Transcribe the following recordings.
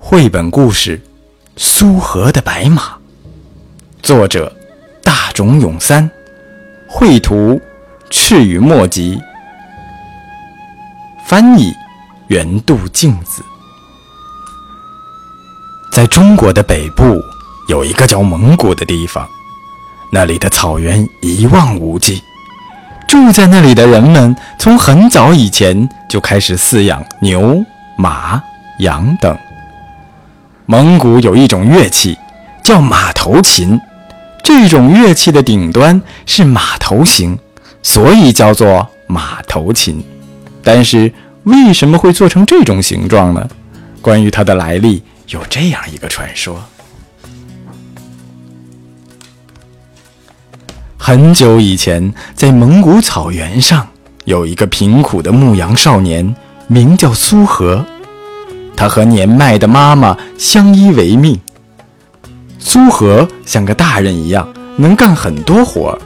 绘本故事《苏荷的白马》，作者大冢永三，绘图赤羽墨吉，翻译原度镜子。在中国的北部，有一个叫蒙古的地方，那里的草原一望无际。住在那里的人们，从很早以前就开始饲养牛、马、羊等。蒙古有一种乐器，叫马头琴。这种乐器的顶端是马头形，所以叫做马头琴。但是为什么会做成这种形状呢？关于它的来历，有这样一个传说。很久以前，在蒙古草原上，有一个贫苦的牧羊少年，名叫苏和。他和年迈的妈妈相依为命。苏和像个大人一样，能干很多活儿。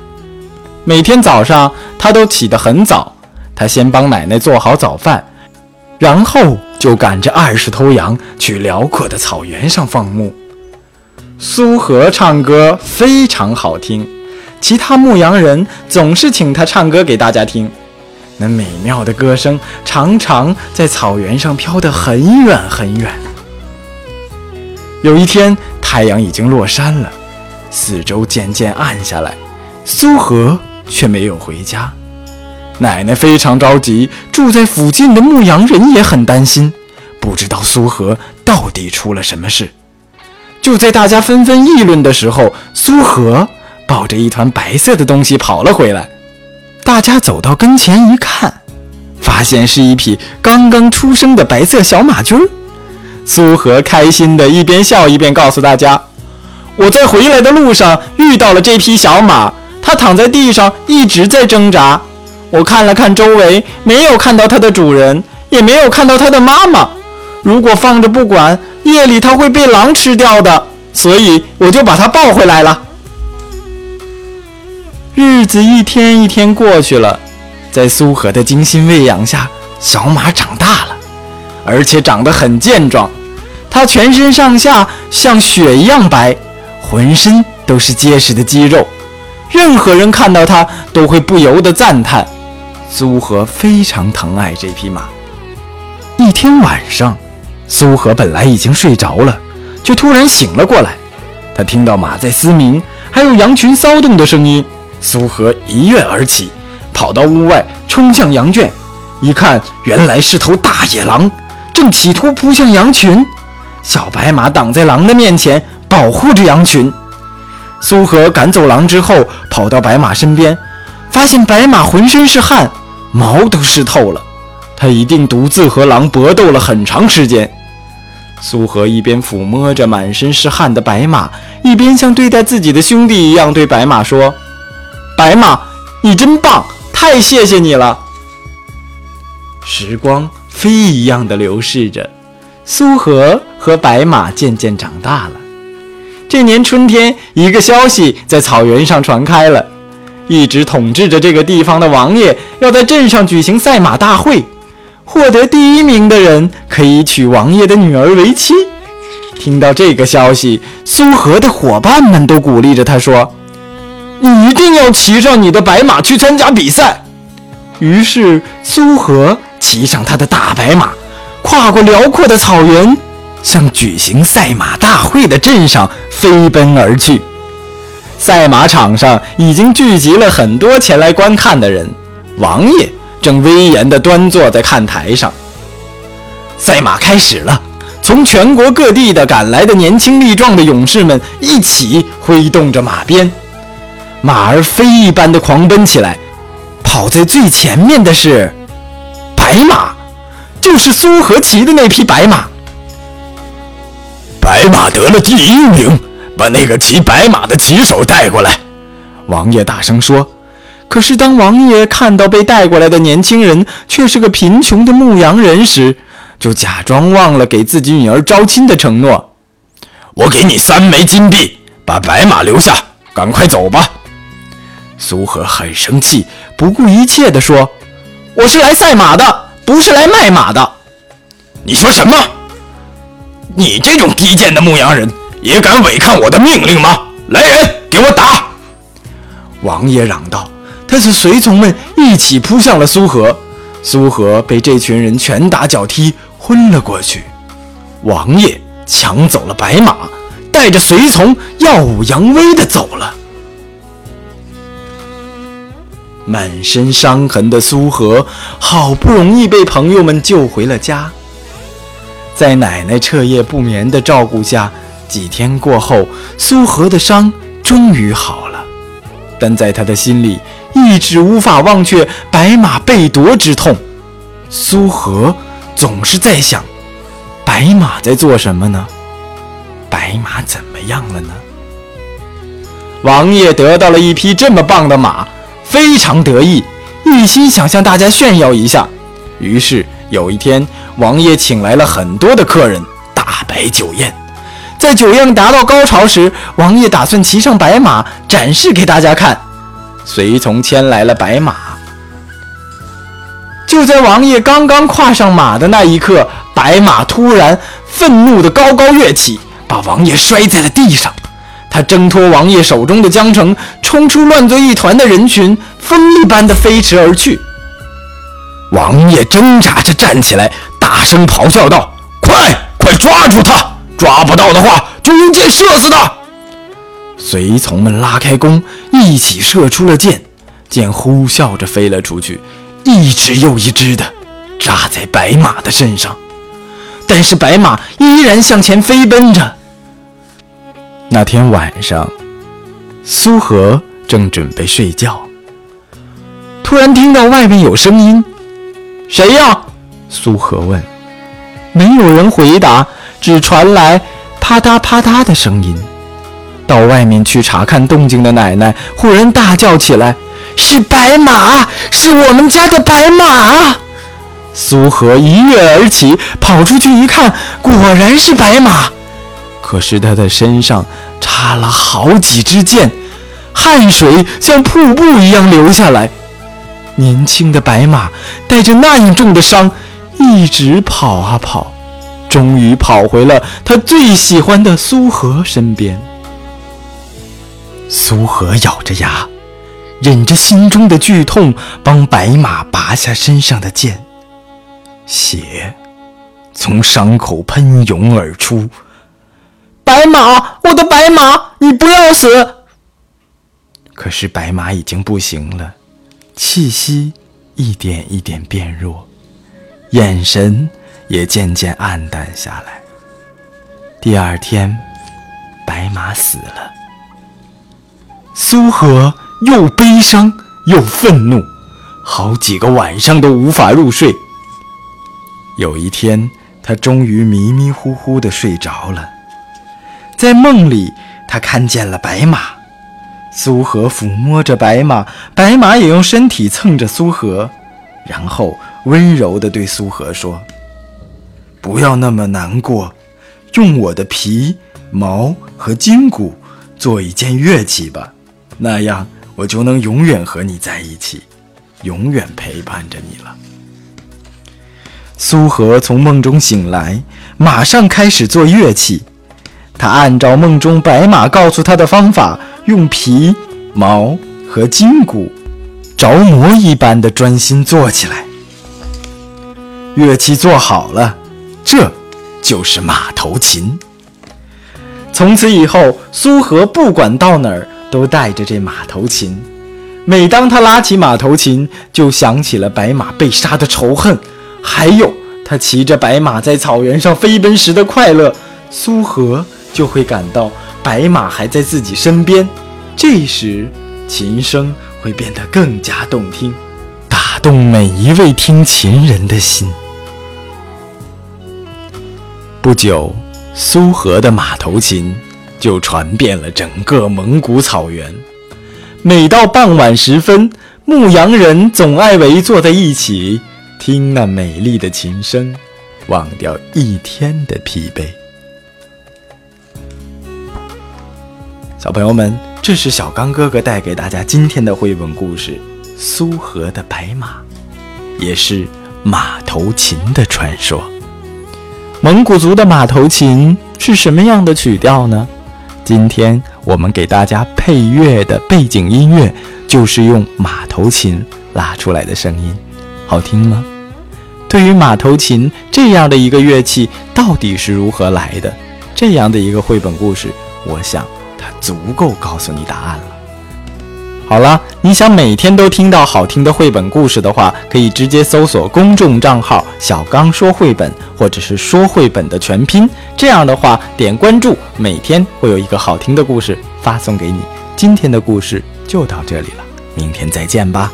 每天早上，他都起得很早。他先帮奶奶做好早饭，然后就赶着二十头羊去辽阔的草原上放牧。苏和唱歌非常好听。其他牧羊人总是请他唱歌给大家听，那美妙的歌声常常在草原上飘得很远很远。有一天，太阳已经落山了，四周渐渐暗下来，苏荷却没有回家。奶奶非常着急，住在附近的牧羊人也很担心，不知道苏荷到底出了什么事。就在大家纷纷议论的时候，苏荷。抱着一团白色的东西跑了回来，大家走到跟前一看，发现是一匹刚刚出生的白色小马驹儿。苏荷开心的一边笑一边告诉大家：“我在回来的路上遇到了这匹小马，它躺在地上一直在挣扎。我看了看周围，没有看到它的主人，也没有看到它的妈妈。如果放着不管，夜里它会被狼吃掉的，所以我就把它抱回来了。”日子一天一天过去了，在苏荷的精心喂养下，小马长大了，而且长得很健壮。它全身上下像雪一样白，浑身都是结实的肌肉。任何人看到它都会不由得赞叹：苏荷非常疼爱这匹马。一天晚上，苏荷本来已经睡着了，却突然醒了过来。他听到马在嘶鸣，还有羊群骚动的声音。苏荷一跃而起，跑到屋外，冲向羊圈。一看，原来是头大野狼，正企图扑向羊群。小白马挡在狼的面前，保护着羊群。苏荷赶走狼之后，跑到白马身边，发现白马浑身是汗，毛都湿透了。他一定独自和狼搏斗了很长时间。苏荷一边抚摸着满身是汗的白马，一边像对待自己的兄弟一样对白马说。白马，你真棒！太谢谢你了。时光飞一样的流逝着，苏荷和白马渐渐长大了。这年春天，一个消息在草原上传开了：一直统治着这个地方的王爷要在镇上举行赛马大会，获得第一名的人可以娶王爷的女儿为妻。听到这个消息，苏荷的伙伴们都鼓励着他说。你一定要骑上你的白马去参加比赛。于是苏和骑上他的大白马，跨过辽阔的草原，向举行赛马大会的镇上飞奔而去。赛马场上已经聚集了很多前来观看的人，王爷正威严地端坐在看台上。赛马开始了，从全国各地的赶来的年轻力壮的勇士们一起挥动着马鞭。马儿飞一般的狂奔起来，跑在最前面的是白马，就是苏和骑的那匹白马。白马得了第一名，把那个骑白马的骑手带过来。王爷大声说。可是当王爷看到被带过来的年轻人却是个贫穷的牧羊人时，就假装忘了给自己女儿招亲的承诺。我给你三枚金币，把白马留下，赶快走吧。苏荷很生气，不顾一切地说：“我是来赛马的，不是来卖马的。”你说什么？你这种低贱的牧羊人，也敢违抗我的命令吗？来人，给我打！王爷嚷道。他是随从们一起扑向了苏和，苏和被这群人拳打脚踢，昏了过去。王爷抢走了白马，带着随从耀武扬威地走了。满身伤痕的苏和，好不容易被朋友们救回了家。在奶奶彻夜不眠的照顾下，几天过后，苏和的伤终于好了。但在他的心里，一直无法忘却白马被夺之痛。苏和总是在想：白马在做什么呢？白马怎么样了呢？王爷得到了一匹这么棒的马，非常得意，一心想向大家炫耀一下。于是有一天，王爷请来了很多的客人，大摆酒宴。在酒宴达到高潮时，王爷打算骑上白马展示给大家看。随从牵来了白马。就在王爷刚刚跨上马的那一刻，白马突然愤怒地高高跃起，把王爷摔在了地上。他挣脱王爷手中的缰绳，冲出乱作一团的人群，风一般的飞驰而去。王爷挣扎着站起来，大声咆哮道：“快，快抓住他！抓不到的话，就用箭射死他！”随从们拉开弓，一起射出了箭，箭呼啸着飞了出去，一只又一只的扎在白马的身上。但是白马依然向前飞奔着。那天晚上，苏和正准备睡觉，突然听到外面有声音：“谁呀？”苏和问。没有人回答，只传来啪嗒啪嗒的声音。到外面去查看动静的奶奶忽然大叫起来：“是白马，是我们家的白马！”苏和一跃而起，跑出去一看，果然是白马。可是他的身上插了好几支箭，汗水像瀑布一样流下来。年轻的白马带着那样重的伤，一直跑啊跑，终于跑回了他最喜欢的苏和身边。苏和咬着牙，忍着心中的剧痛，帮白马拔下身上的剑。血从伤口喷涌而出。白马，我的白马，你不要死！可是白马已经不行了，气息一点一点变弱，眼神也渐渐暗淡下来。第二天，白马死了。苏和又悲伤又愤怒，好几个晚上都无法入睡。有一天，他终于迷迷糊糊的睡着了。在梦里，他看见了白马。苏和抚摸着白马，白马也用身体蹭着苏和，然后温柔地对苏和说：“不要那么难过，用我的皮毛和筋骨做一件乐器吧。”那样，我就能永远和你在一起，永远陪伴着你了。苏和从梦中醒来，马上开始做乐器。他按照梦中白马告诉他的方法，用皮毛和筋骨着魔一般的专心做起来。乐器做好了，这就是马头琴。从此以后，苏和不管到哪儿。都带着这马头琴，每当他拉起马头琴，就想起了白马被杀的仇恨，还有他骑着白马在草原上飞奔时的快乐。苏和就会感到白马还在自己身边，这时琴声会变得更加动听，打动每一位听琴人的心。不久，苏和的马头琴。就传遍了整个蒙古草原。每到傍晚时分，牧羊人总爱围坐在一起，听那美丽的琴声，忘掉一天的疲惫。小朋友们，这是小刚哥哥带给大家今天的绘本故事《苏和的白马》，也是马头琴的传说。蒙古族的马头琴是什么样的曲调呢？今天我们给大家配乐的背景音乐就是用马头琴拉出来的声音，好听吗？对于马头琴这样的一个乐器到底是如何来的，这样的一个绘本故事，我想足够告诉你答案了。好了，你想每天都听到好听的绘本故事的话，可以直接搜索公众账号“小刚说绘本”或者是“说绘本”的全拼。这样的话，点关注，每天会有一个好听的故事发送给你。今天的故事就到这里了，明天再见吧。